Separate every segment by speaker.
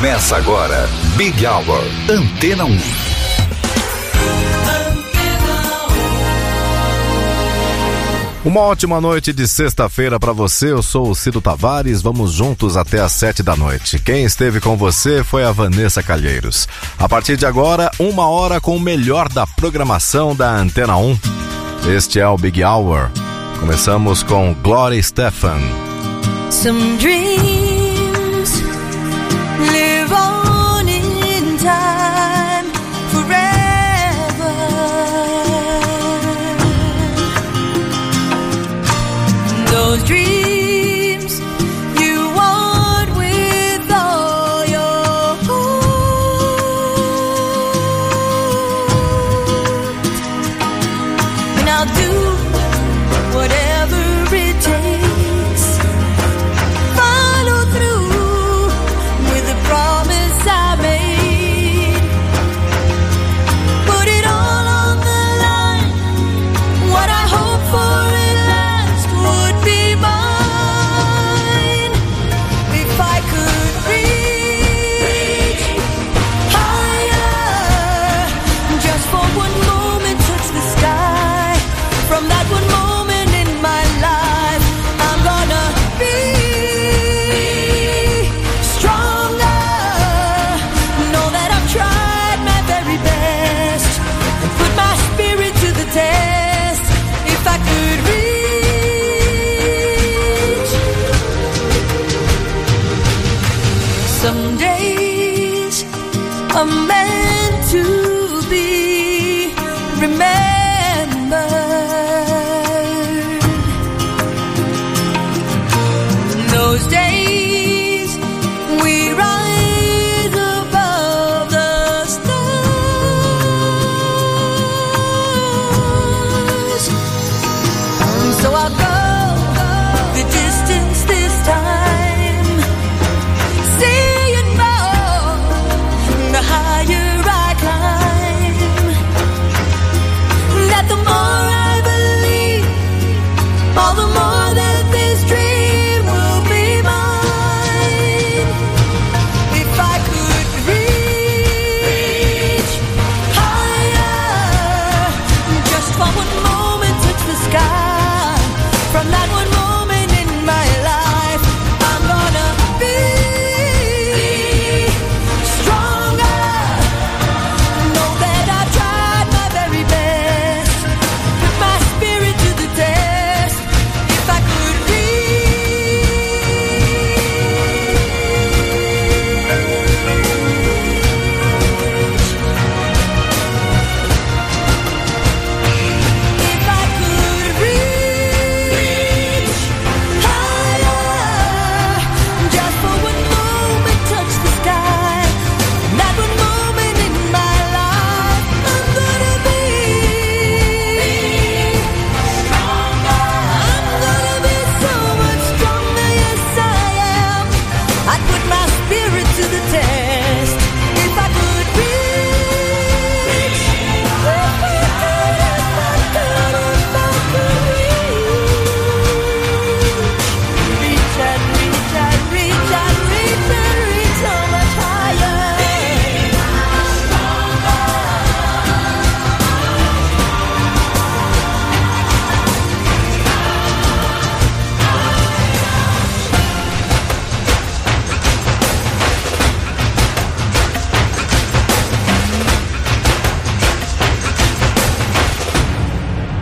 Speaker 1: Começa agora, Big Hour, Antena 1.
Speaker 2: Uma ótima noite de sexta-feira para você. Eu sou o Cido Tavares. Vamos juntos até às sete da noite. Quem esteve com você foi a Vanessa Calheiros. A partir de agora, uma hora com o melhor da programação da Antena 1. Este é o Big Hour. Começamos com Gloria Stefan.
Speaker 3: Some dreams Those dreams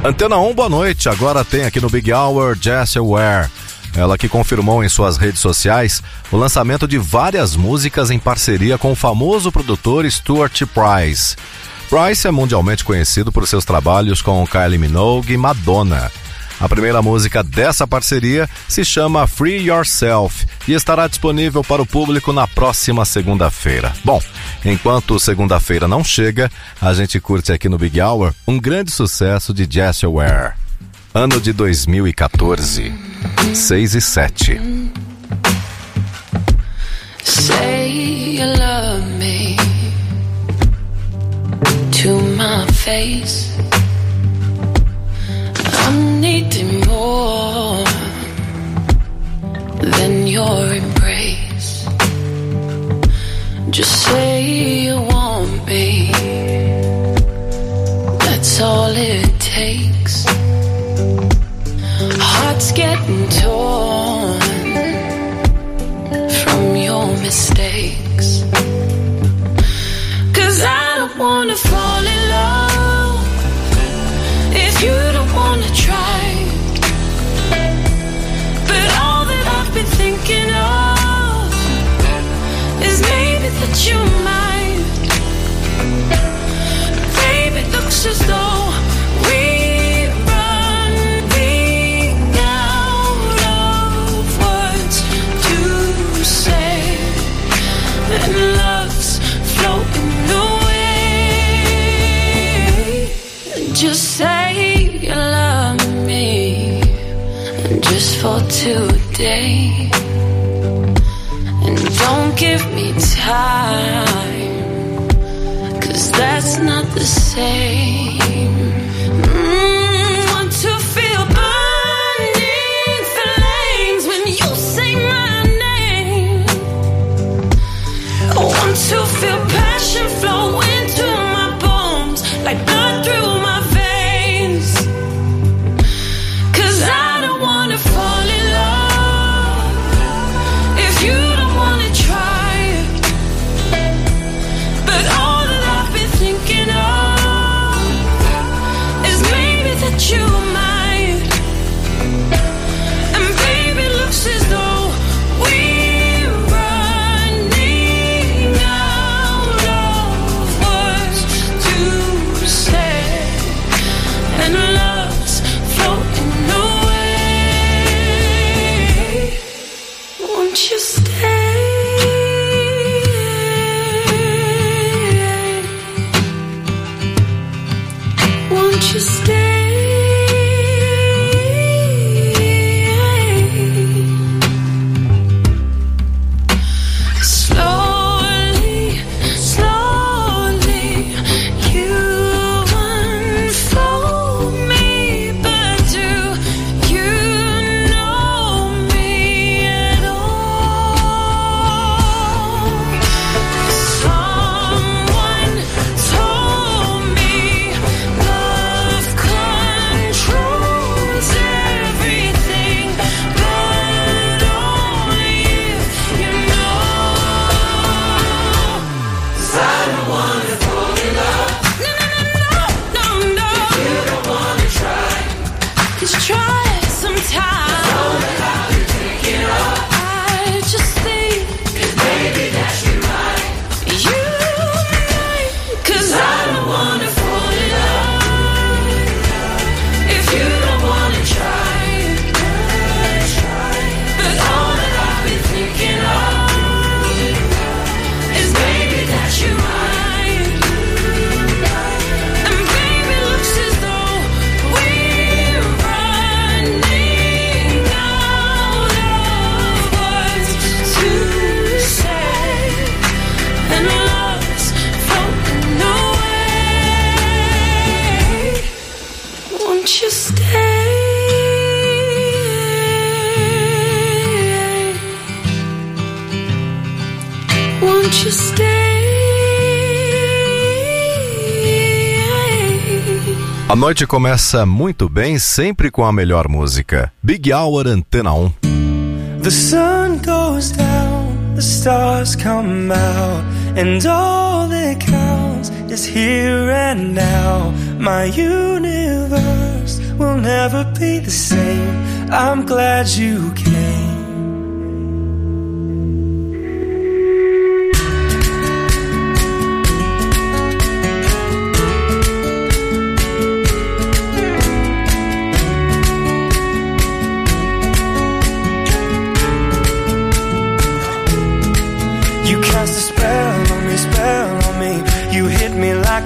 Speaker 2: Antena 1, boa noite. Agora tem aqui no Big Hour Jessie Ware. Ela que confirmou em suas redes sociais o lançamento de várias músicas em parceria com o famoso produtor Stuart Price. Price é mundialmente conhecido por seus trabalhos com Kylie Minogue e Madonna. A primeira música dessa parceria se chama Free Yourself e estará disponível para o público na próxima segunda-feira. Bom, enquanto segunda-feira não chega, a gente curte aqui no Big Hour um grande sucesso de Jessie Ware. Ano de 2014, 6 e 7.
Speaker 4: Say you love me to my face. Needing more than your embrace.
Speaker 3: Just say you want me. That's all it takes. Hearts getting torn from your mistakes. Just say you love me, just for today. Give me time, cause that's not the same.
Speaker 2: Noite começa muito bem, sempre com a melhor música. Big Hour Antena 1.
Speaker 5: The sun goes down, the stars come out, and all that counts is here and now. My universe will never be the same. I'm glad you came.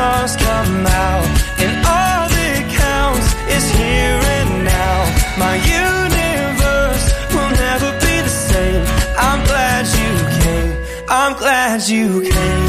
Speaker 5: stars come out, and all that counts is here and now. My universe will never be the same. I'm glad you came. I'm glad you came.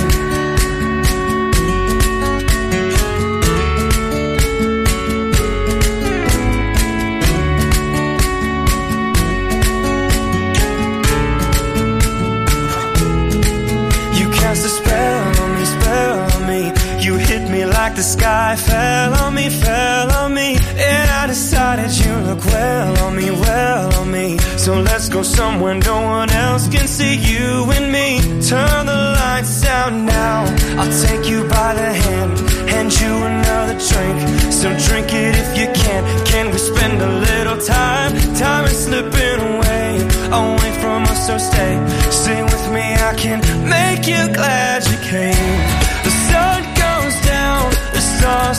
Speaker 5: The sky fell on me, fell on me. And I decided you look well on me, well on me. So let's go somewhere no one else can see you and me. Turn the lights out now. I'll take you by the hand, hand you another drink. So drink it if you can. Can we spend a little time? Time is slipping away, away from us. So stay, stay with me. I can make you glad you came.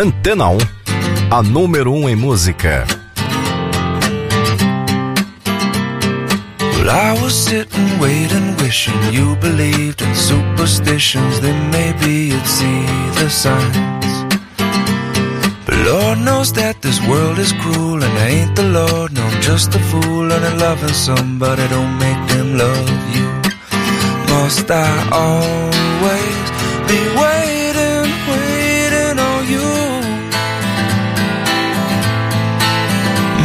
Speaker 2: Antena 1, a número 1 em música.
Speaker 6: Well, I was sitting, waiting, wishing you believed in superstitions. Then maybe you'd see the signs. But Lord knows that this world is cruel, and I ain't the Lord. No, I'm just a fool, and I'm loving somebody don't make them love you. Must I always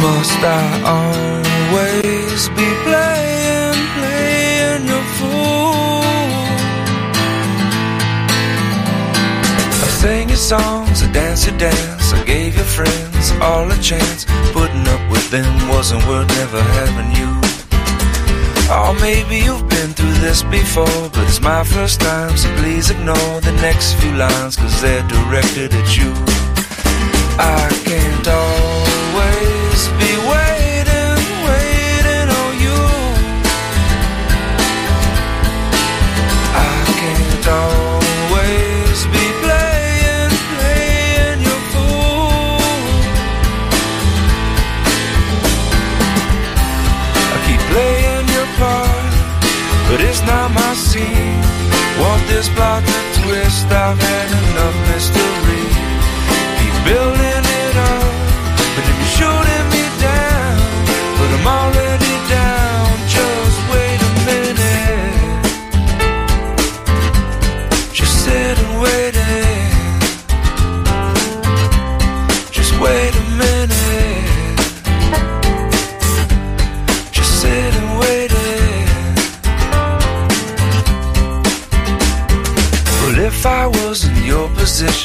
Speaker 6: Must I always be playing, playing your fool? I sang your songs, I danced your dance, I gave your friends all a chance. Putting up with them wasn't worth never having you. Oh, maybe you've been through this before, but it's my first time, so please ignore the next few lines, cause they're directed at you. I can't always This plot to twist? I've had enough mystery.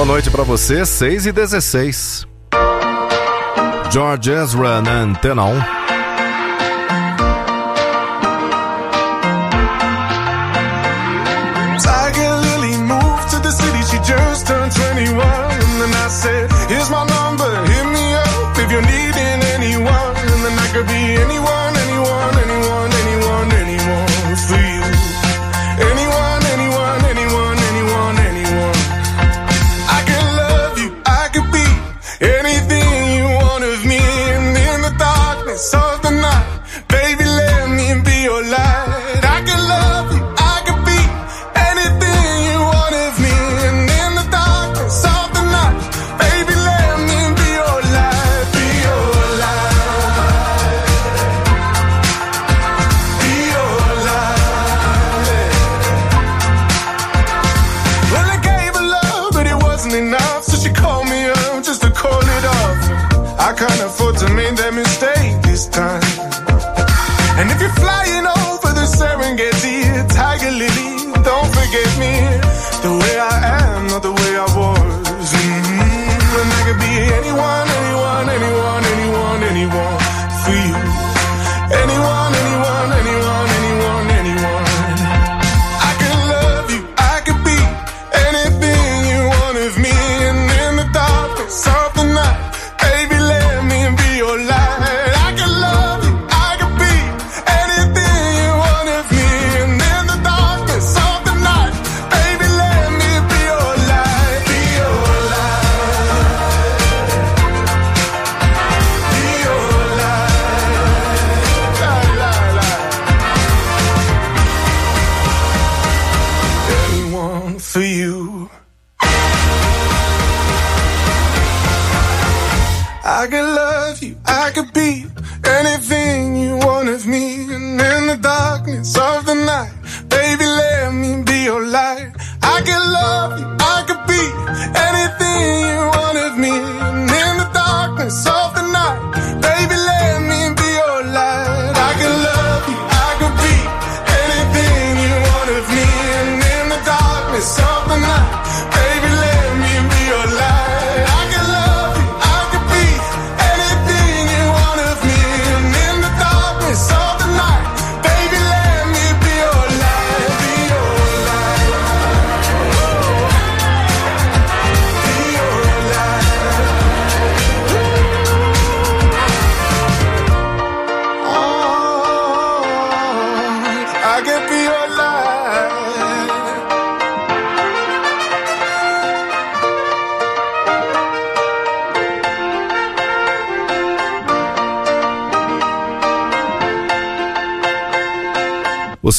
Speaker 2: Boa noite pra você, 6 e 16. George Ezra na Antena 1.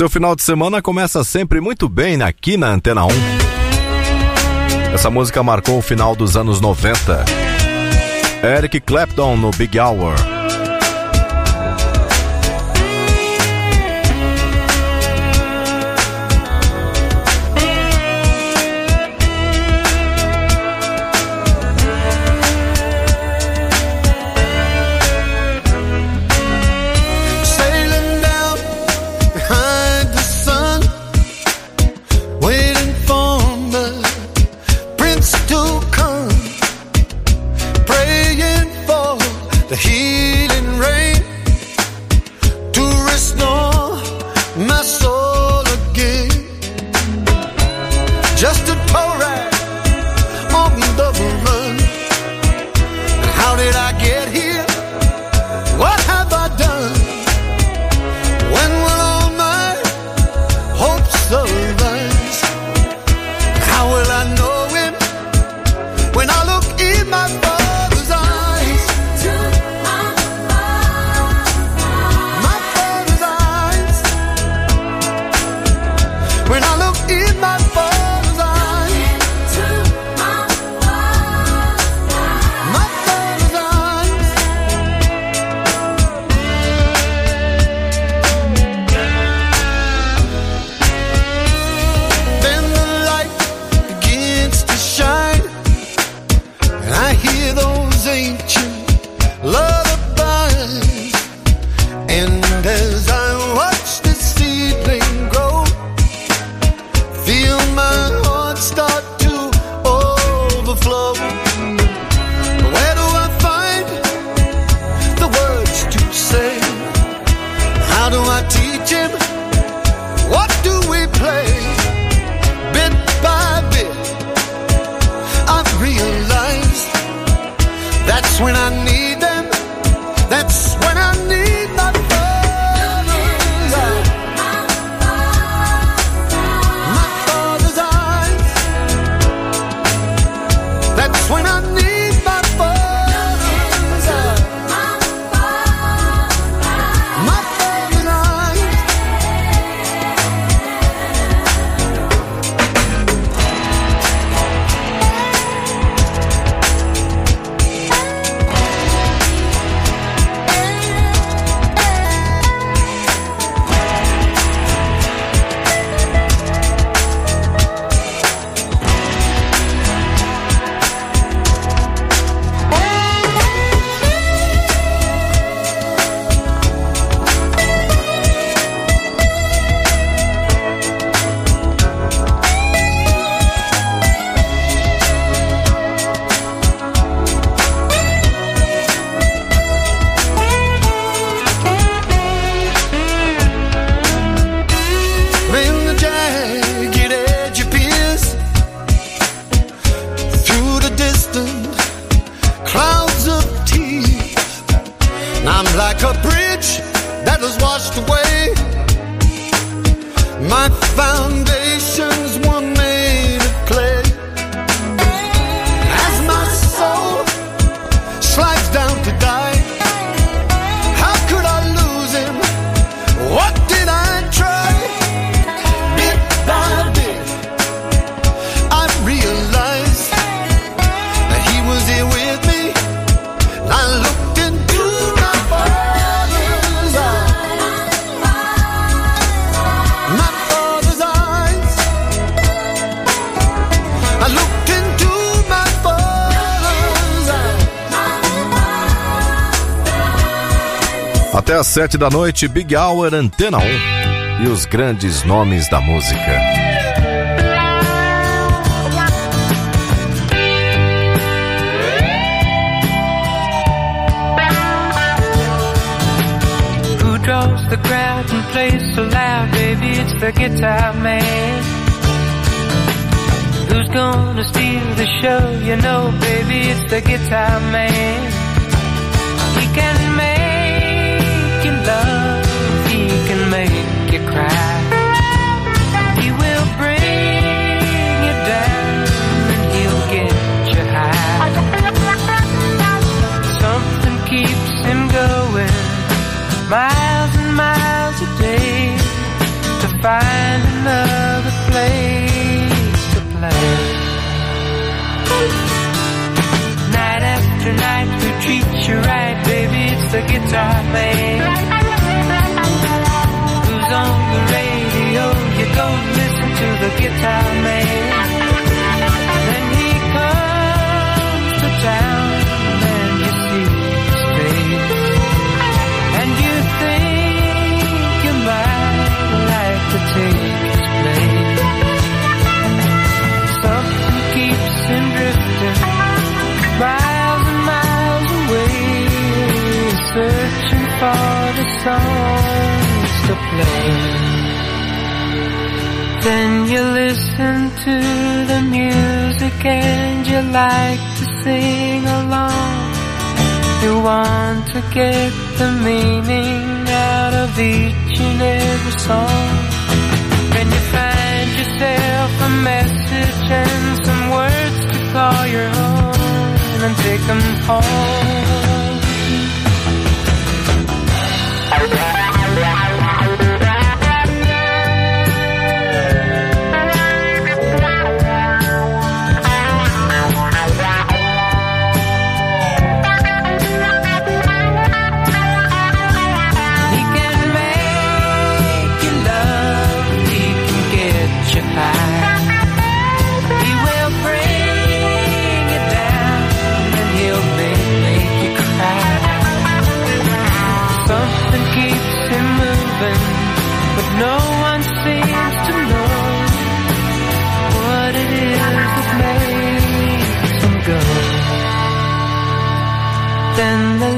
Speaker 7: Seu final de semana começa sempre muito bem aqui na Antena 1. Essa música marcou o final dos anos 90. Eric Clapton no Big Hour.
Speaker 8: A
Speaker 7: bridge that was washed away. My foundations
Speaker 2: Até às sete da noite, Big Hour Antena 1 e os grandes nomes da música.
Speaker 9: Who draws the crowd and plays so loud, baby? It's the guitar man. Who's gonna steal the show? You know, baby, it's the guitar man. He can miles and miles a day to find another place to play. Night after night, who treats you right, baby? It's the guitar man. Who's on the radio? You go listen to the guitar man. Like to sing along. You want to get the meaning out of each and every song. When you find yourself a message and some words to call your own and take them home.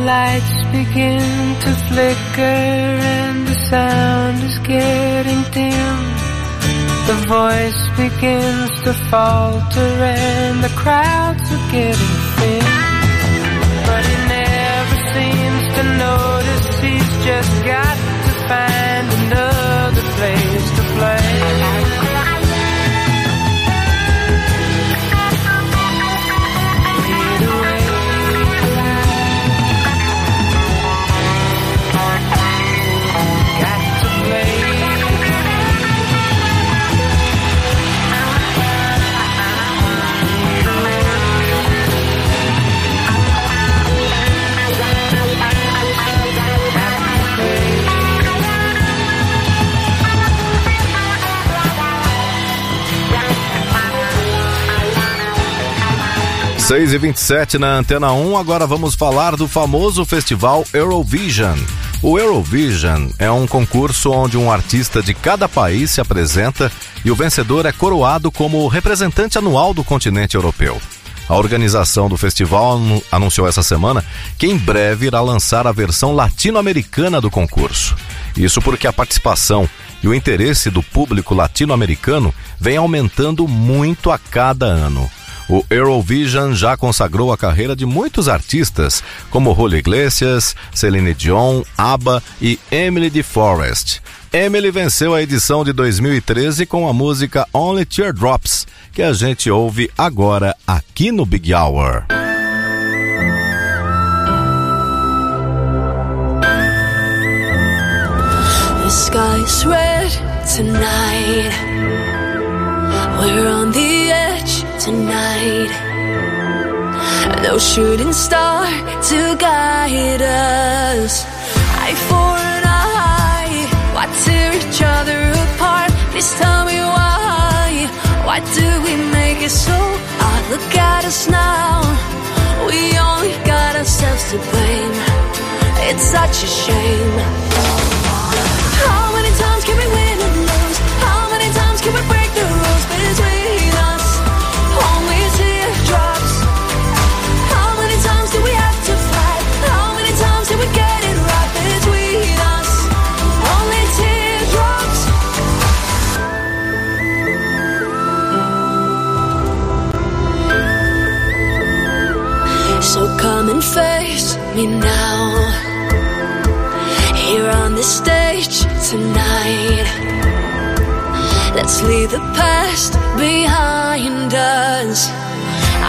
Speaker 9: Lights begin to flicker and the sound is getting dim. The voice begins to falter and the crowds are getting
Speaker 2: 6 e 27 na Antena 1, agora vamos falar do famoso festival Eurovision. O Eurovision é um concurso onde um artista de cada país se apresenta e o vencedor é coroado como representante anual do continente europeu. A organização do festival anu- anunciou essa semana que em breve irá lançar a versão latino-americana do concurso. Isso porque a participação e o interesse do público latino-americano vem aumentando muito a cada ano. O Eurovision já consagrou a carreira de muitos artistas, como Julio Iglesias, Celine Dion, ABBA e Emily de Forest. Emily venceu a edição de 2013 com a música Only Teardrops, que a gente ouve agora aqui no Big Hour.
Speaker 3: The sky's red tonight. We're on the tonight. No shooting star to guide us. Eye for an eye. Why tear each other apart? Please tell me why. Why do we make it so hard? Look at us now. We only got ourselves to blame. It's such a shame. Leave the past behind us.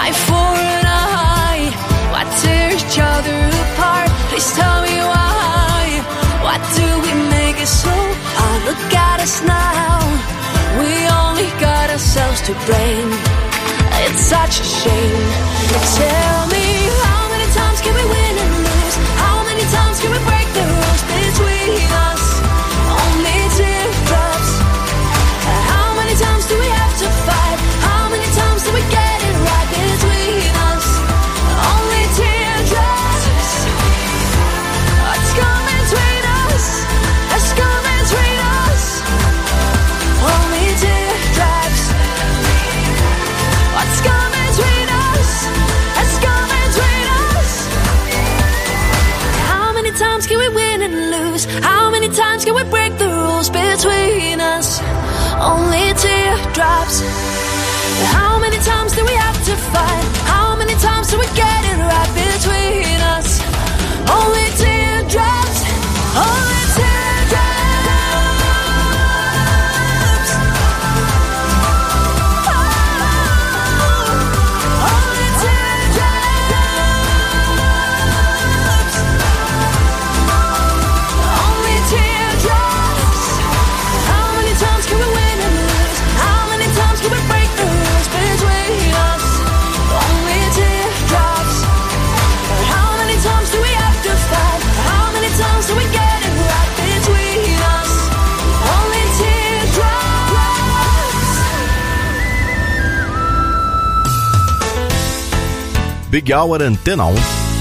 Speaker 3: Eye for an eye, why tear each other apart? Please tell me why. Why do we make it so hard? Look at us now. We only got ourselves to blame. It's such a shame. Tell me how many times can we win and lose? How many times can we break rules teardrops. How many times do we have to fight? How many times do we get it right between us? Only
Speaker 2: Big Hour Antena 1.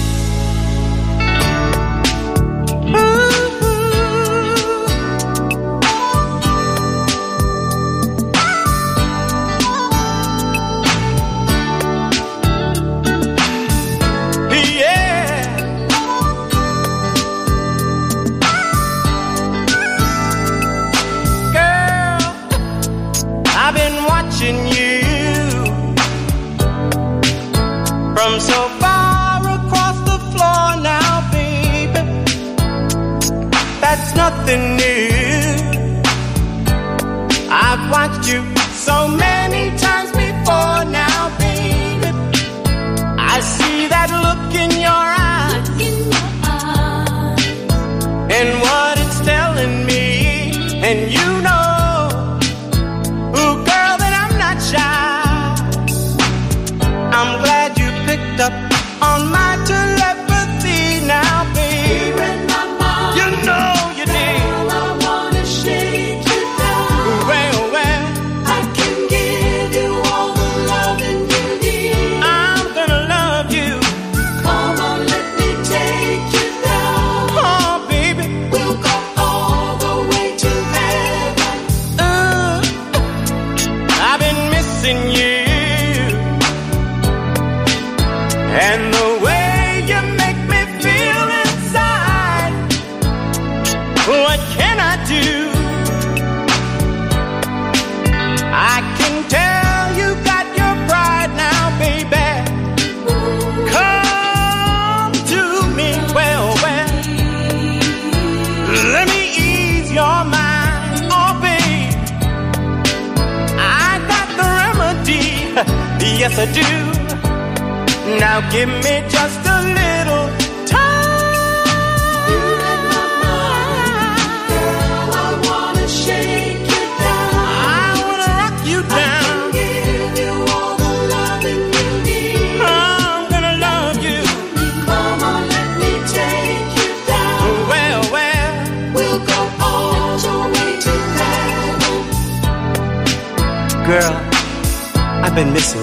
Speaker 5: Missing you. And
Speaker 10: yes I do. Now give me just a little
Speaker 3: I wanna shake you down.
Speaker 10: I wanna rock you down. I'm gonna love you.
Speaker 3: Come on, let me take you down.
Speaker 10: Well, well,
Speaker 3: We'll go all the way
Speaker 10: girl, I've been missing.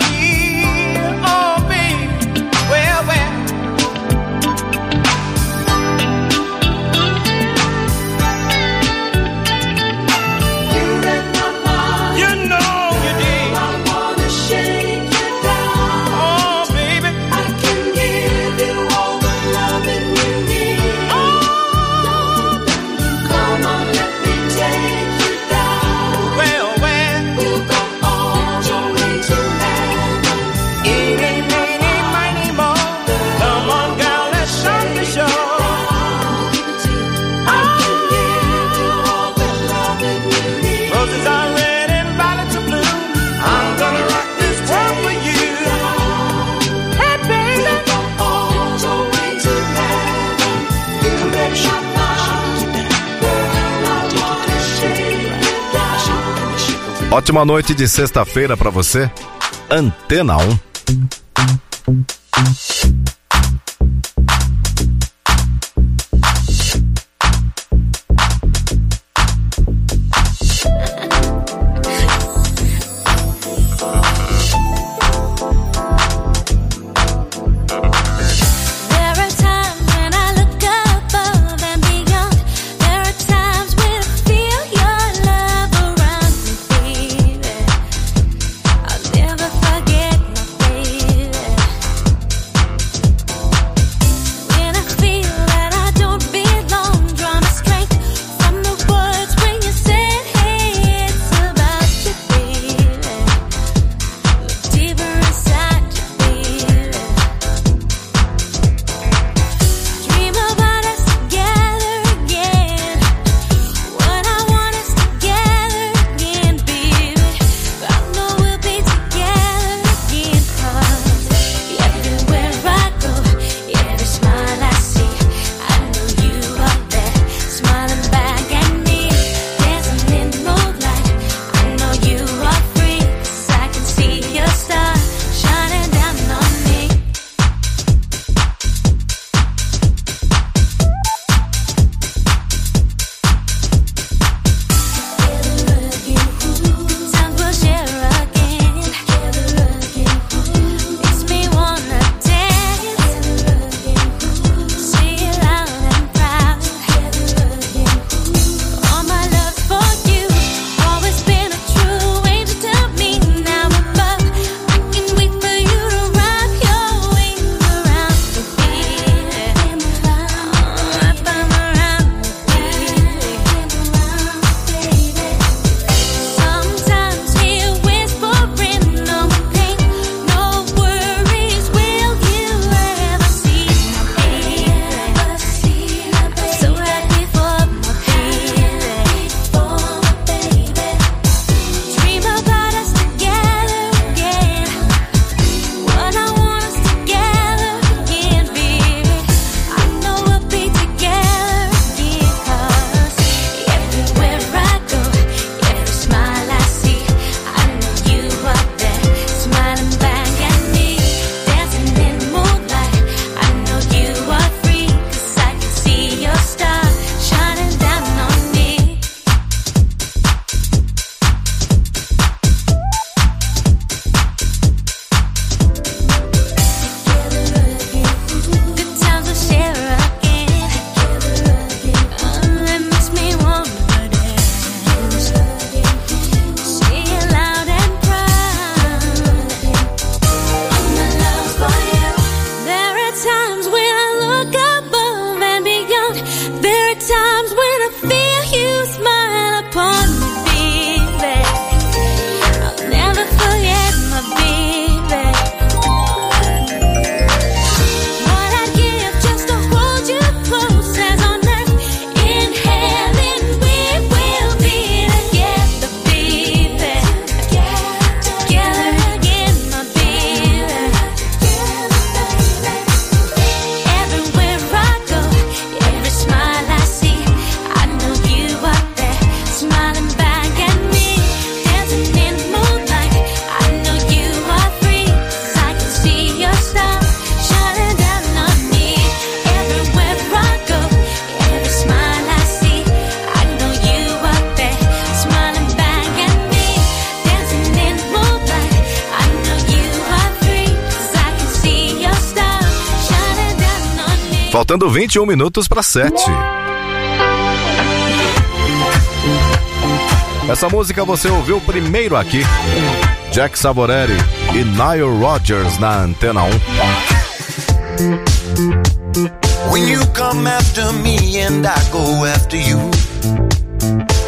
Speaker 11: Ótima noite de sexta-feira pra você. Antena 1.
Speaker 2: 21 minutos para 7. Essa música você ouviu primeiro aqui. Jack Saborelli e Nile Rodgers na Antena 1.
Speaker 7: When you come after me and I go after you.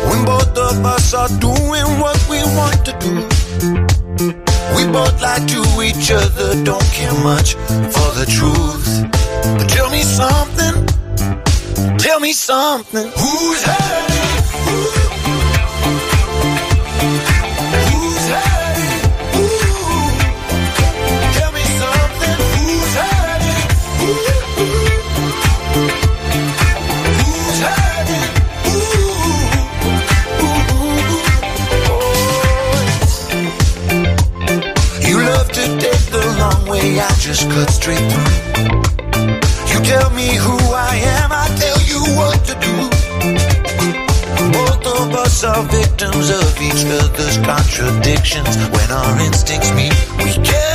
Speaker 7: When both of us are doing what we want to do. We both lie to each other, don't care much for the truth. But tell me something, me something. Who's way, I just cut straight through. You tell me who I am, of us are victims of each other's contradictions. When our instincts meet, we can't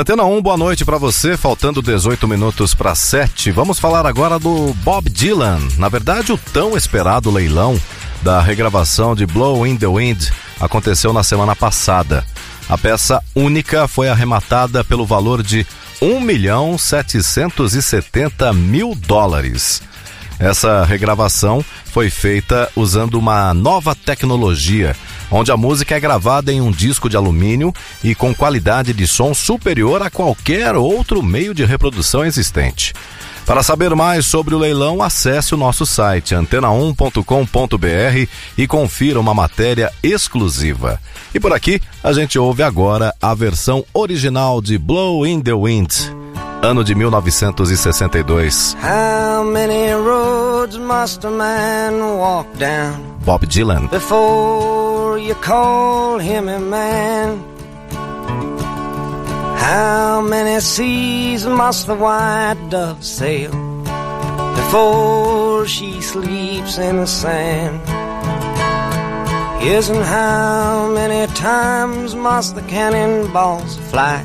Speaker 2: Antena 1, boa noite pra você. Faltando 18 minutos para 7. Vamos falar agora do Bob Dylan. Na verdade, o tão esperado leilão da regravação de Blow in the Wind aconteceu na semana passada. A peça única foi arrematada pelo valor de 1 milhão 770 mil dólares. Essa regravação foi feita usando uma nova tecnologia, onde a música é gravada em um disco de alumínio e com qualidade de som superior a qualquer outro meio de reprodução existente. Para saber mais sobre o leilão, acesse o nosso site antena1.com.br e confira uma matéria exclusiva. E por aqui, a gente ouve agora a versão original de Blow in the Wind, ano de 1962.
Speaker 12: How many roads must a man walk down
Speaker 2: Bob Dylan.
Speaker 12: before you call him a man? How many seas must the white dove sail before she sleeps in the sand? Yes, and how many times must the cannonballs fly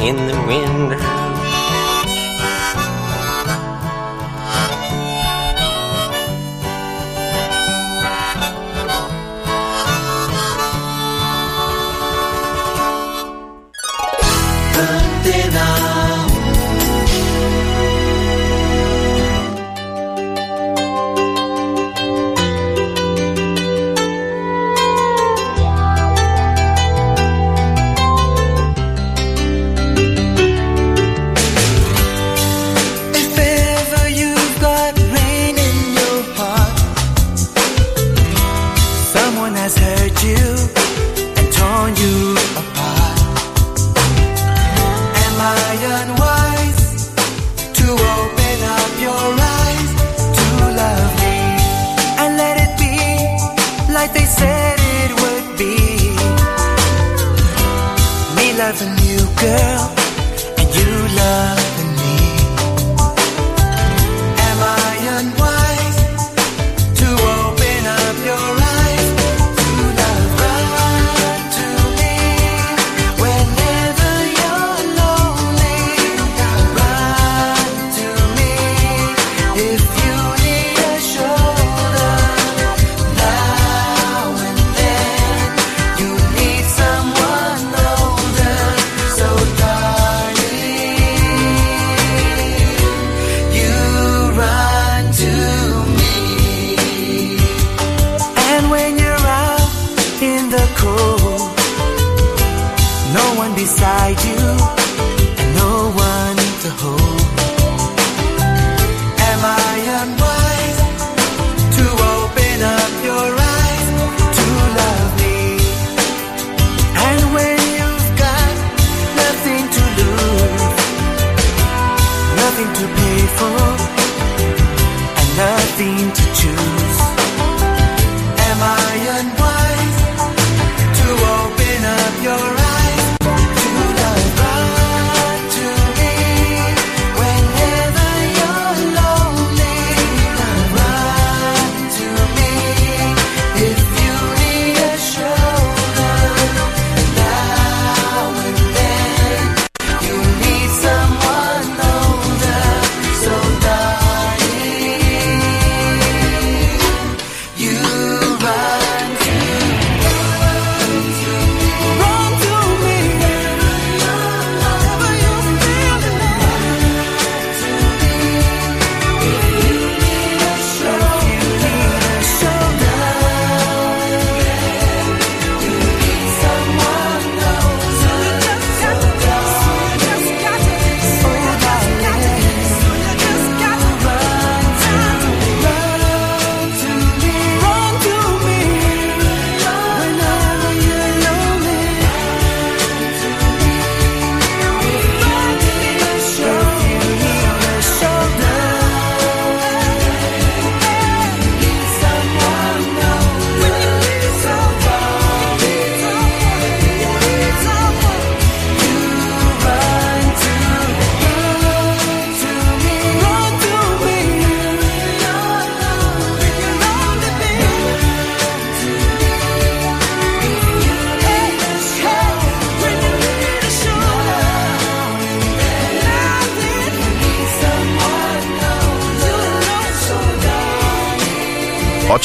Speaker 13: in the wind.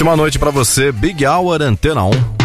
Speaker 14: Ótima noite para você, Big Hour Antena 1.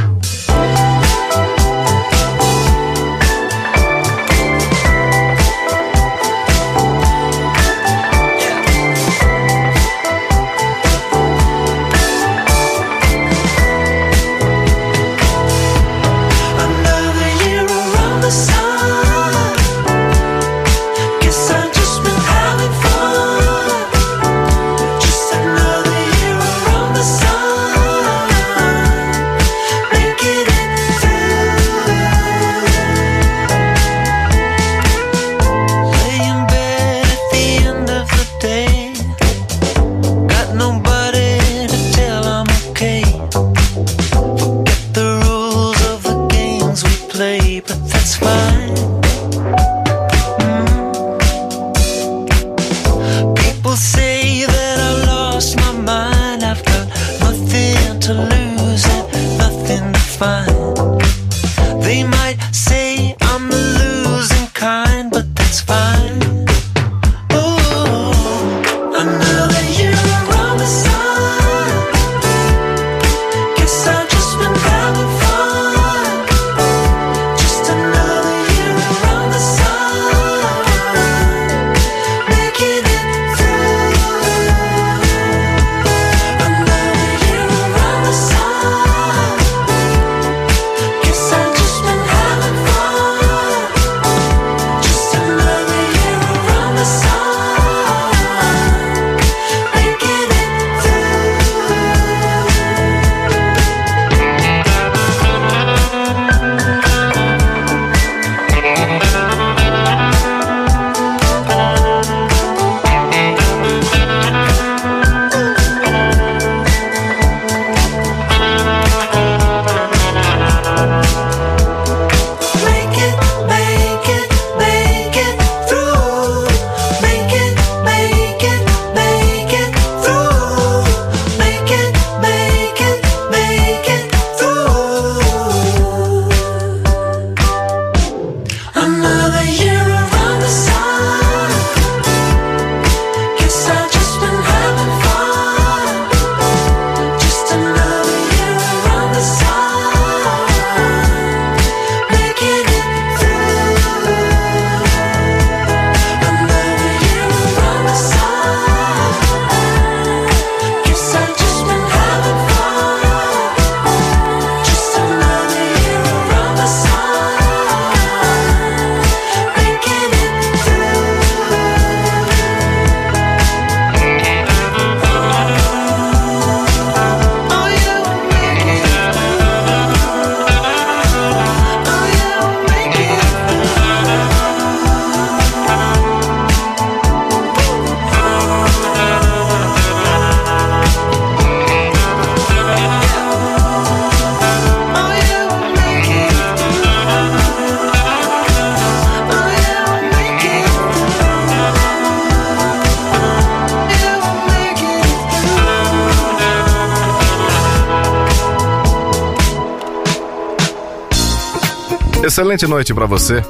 Speaker 14: Excelente noite para você.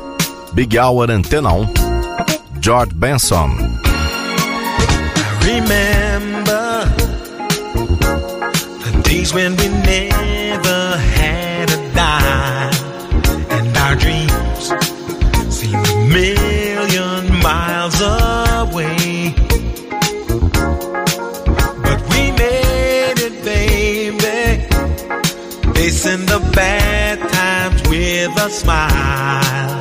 Speaker 14: Big Hour Antena 1. George Benson.
Speaker 10: Remember the days when we met. with a smile.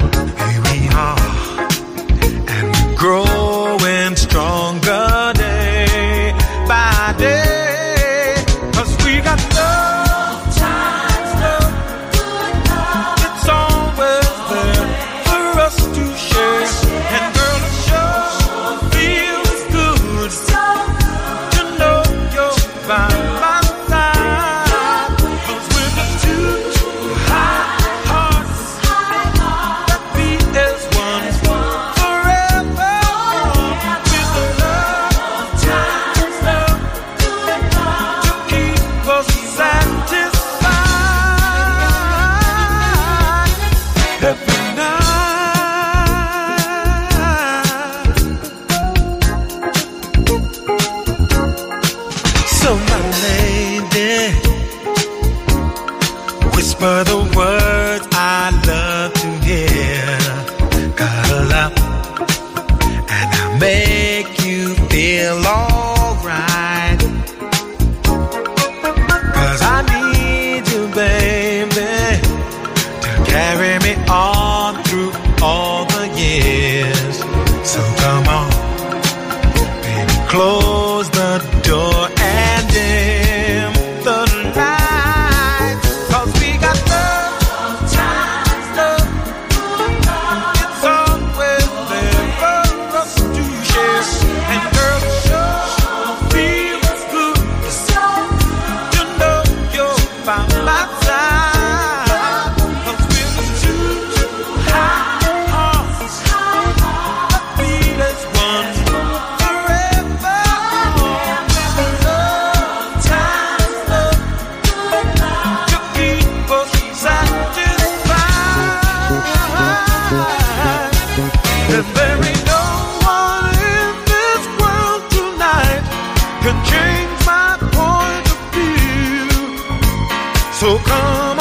Speaker 10: So come.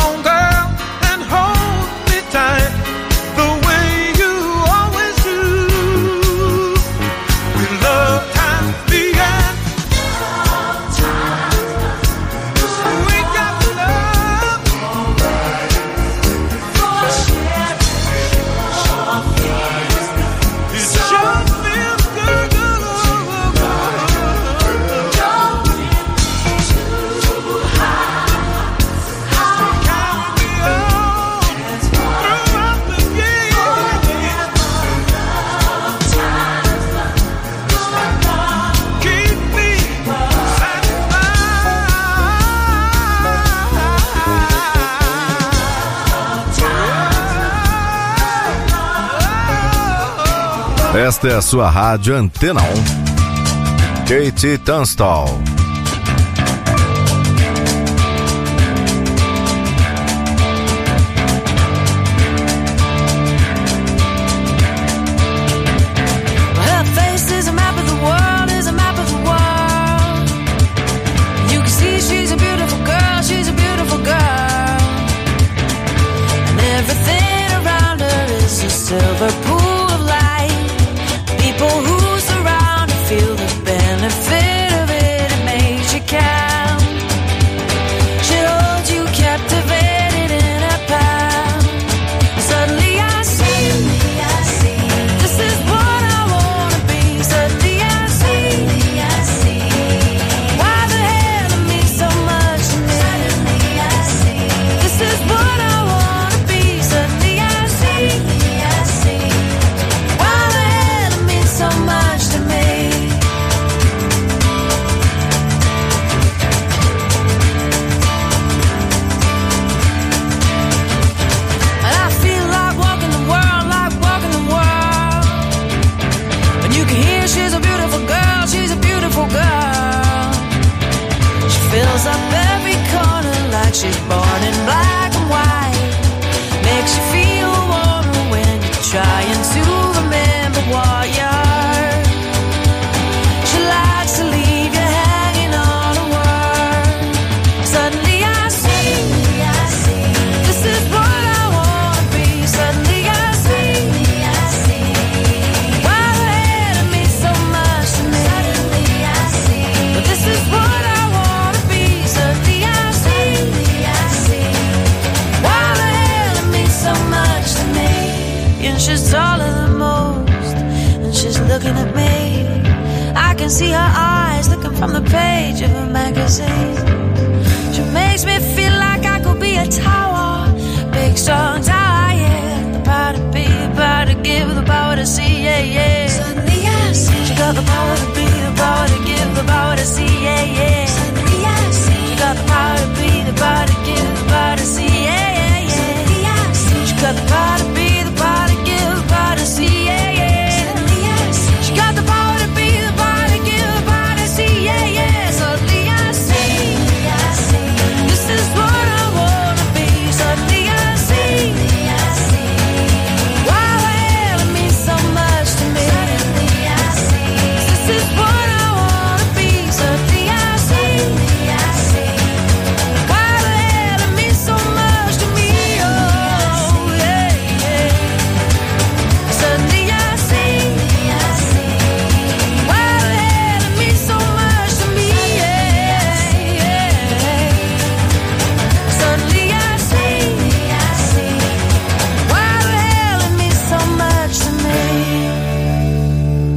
Speaker 3: Esta é a sua rádio Antena 1. Katie Tunstall.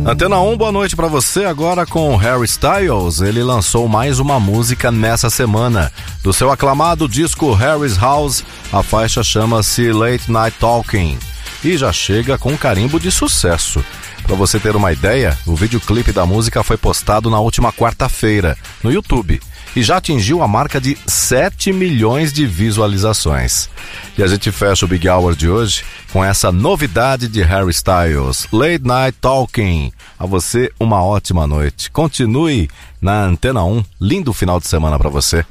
Speaker 13: Antena 1, boa noite para você. Agora com Harry Styles, ele lançou mais uma música nessa semana. Do seu aclamado disco Harry's House, a faixa chama-se Late Night Talking e já chega com carimbo de sucesso. Para você ter uma ideia, o videoclipe da música foi postado na última quarta-feira no YouTube e já atingiu a marca de 7 milhões de visualizações. E a gente fecha o Big Hour de hoje com essa novidade de Harry Styles, Late Night Talking. A você uma ótima noite. Continue na Antena 1. Lindo final de semana para você.